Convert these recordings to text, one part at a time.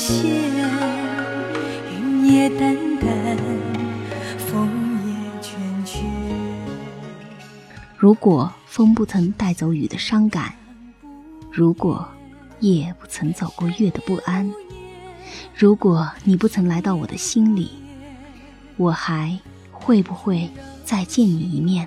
情无限，云也淡淡，风也倦倦。如果风不曾带走雨的伤感，如果夜不曾走过月的不安，如果你不曾来到我的心里，我还会不会再见你一面？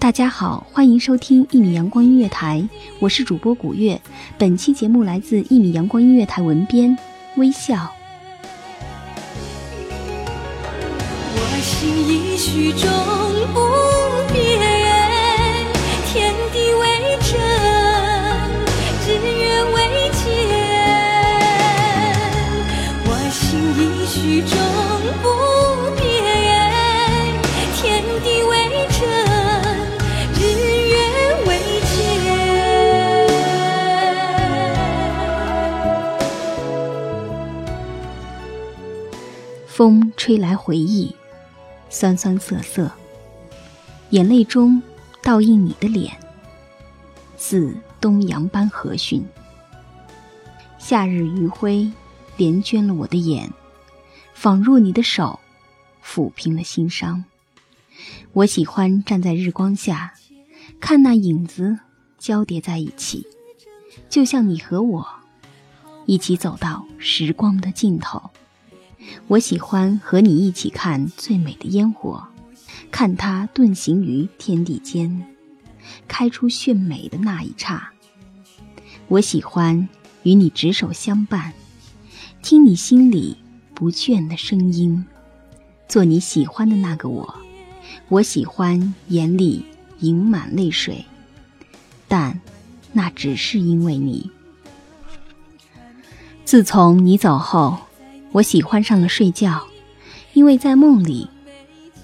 大家好，欢迎收听一米阳光音乐台，我是主播古月。本期节目来自一米阳光音乐台文编微笑。我心已许终风吹来回忆，酸酸涩涩，眼泪中倒映你的脸，似东阳般和煦。夏日余晖连卷了我的眼，仿若你的手抚平了心伤。我喜欢站在日光下，看那影子交叠在一起，就像你和我一起走到时光的尽头。我喜欢和你一起看最美的烟火，看它遁形于天地间，开出炫美的那一刹。我喜欢与你执手相伴，听你心里不倦的声音，做你喜欢的那个我。我喜欢眼里盈满泪水，但那只是因为你。自从你走后。我喜欢上了睡觉，因为在梦里，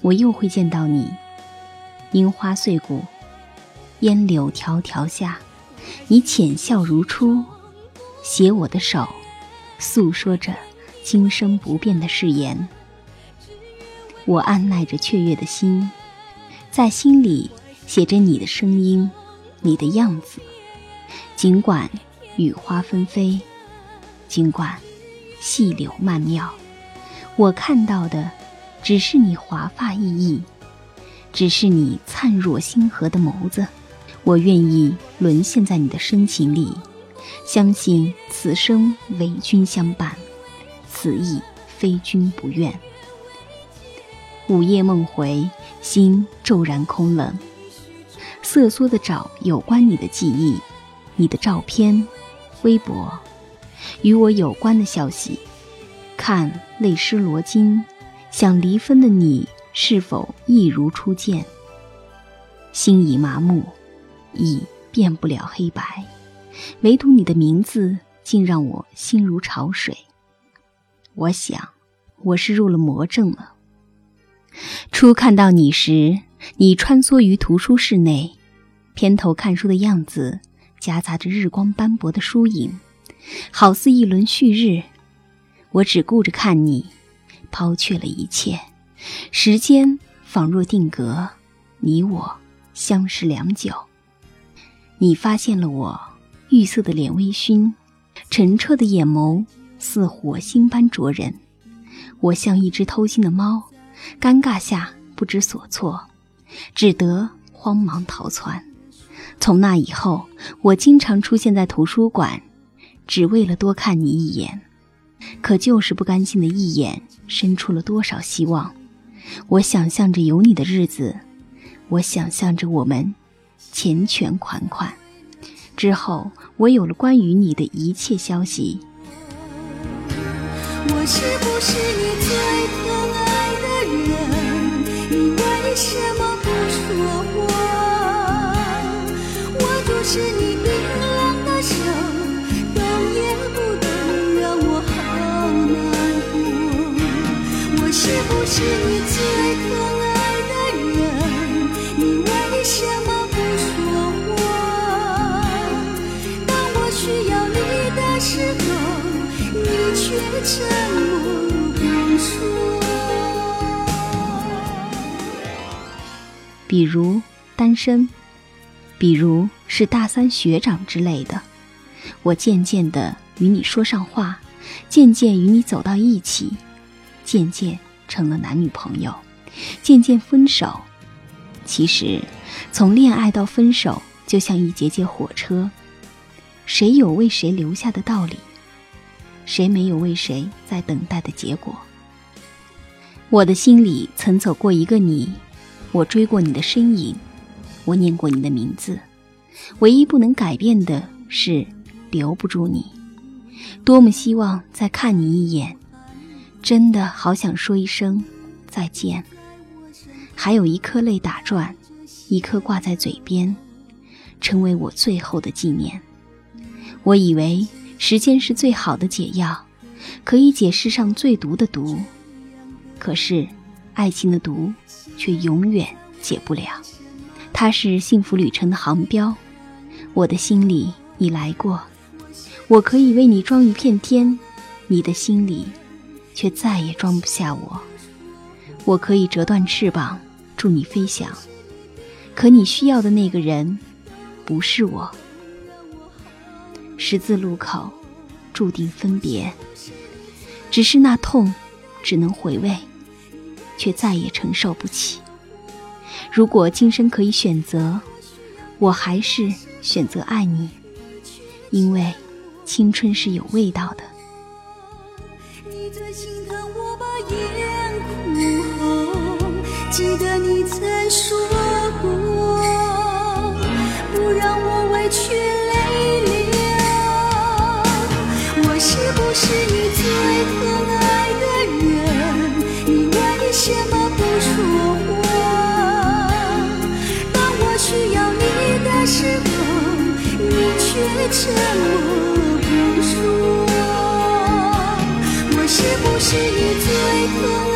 我又会见到你。樱花碎骨，烟柳迢迢下，你浅笑如初，携我的手，诉说着今生不变的誓言。我按耐着雀跃的心，在心里写着你的声音，你的样子。尽管雨花纷飞，尽管。细柳曼妙，我看到的只是你华发熠熠，只是你灿若星河的眸子。我愿意沦陷在你的深情里，相信此生唯君相伴，此意非君不愿。午夜梦回，心骤然空冷，瑟缩的找有关你的记忆，你的照片、微博。与我有关的消息，看泪湿罗巾，想离分的你是否一如初见？心已麻木，已变不了黑白，唯独你的名字竟让我心如潮水。我想，我是入了魔怔了。初看到你时，你穿梭于图书室内，偏头看书的样子，夹杂着日光斑驳的疏影，好似一轮旭日。我只顾着看你，抛却了一切，时间仿若定格，你我相识良久。你发现了我，玉色的脸微醺，澄澈的眼眸似火星般灼人。我像一只偷腥的猫，尴尬下不知所措。只得慌忙逃窜。从那以后，我经常出现在图书馆，只为了多看你一眼。可就是不甘心的一眼，生出了多少希望？我想象着有你的日子，我想象着我们缱绻款款。之后，我有了关于你的一切消息。我是不是你最疼是不是你最疼爱的人？你为什么不说话？当我需要你的时候，你却沉默不说。比如单身。比如是大三学长之类的，我渐渐的与你说上话，渐渐与你走到一起，渐渐成了男女朋友，渐渐分手。其实，从恋爱到分手，就像一节节火车，谁有为谁留下的道理？谁没有为谁在等待的结果？我的心里曾走过一个你，我追过你的身影。我念过你的名字，唯一不能改变的是留不住你。多么希望再看你一眼，真的好想说一声再见。还有一颗泪打转，一颗挂在嘴边，成为我最后的纪念。我以为时间是最好的解药，可以解世上最毒的毒。可是，爱情的毒却永远解不了。它是幸福旅程的航标，我的心里你来过，我可以为你装一片天，你的心里却再也装不下我。我可以折断翅膀助你飞翔，可你需要的那个人不是我。十字路口注定分别，只是那痛只能回味，却再也承受不起。如果今生可以选择，我还是选择爱你，因为青春是有味道的。你最心疼我把眼哭红，记得你曾说过，不让我委屈是你最疼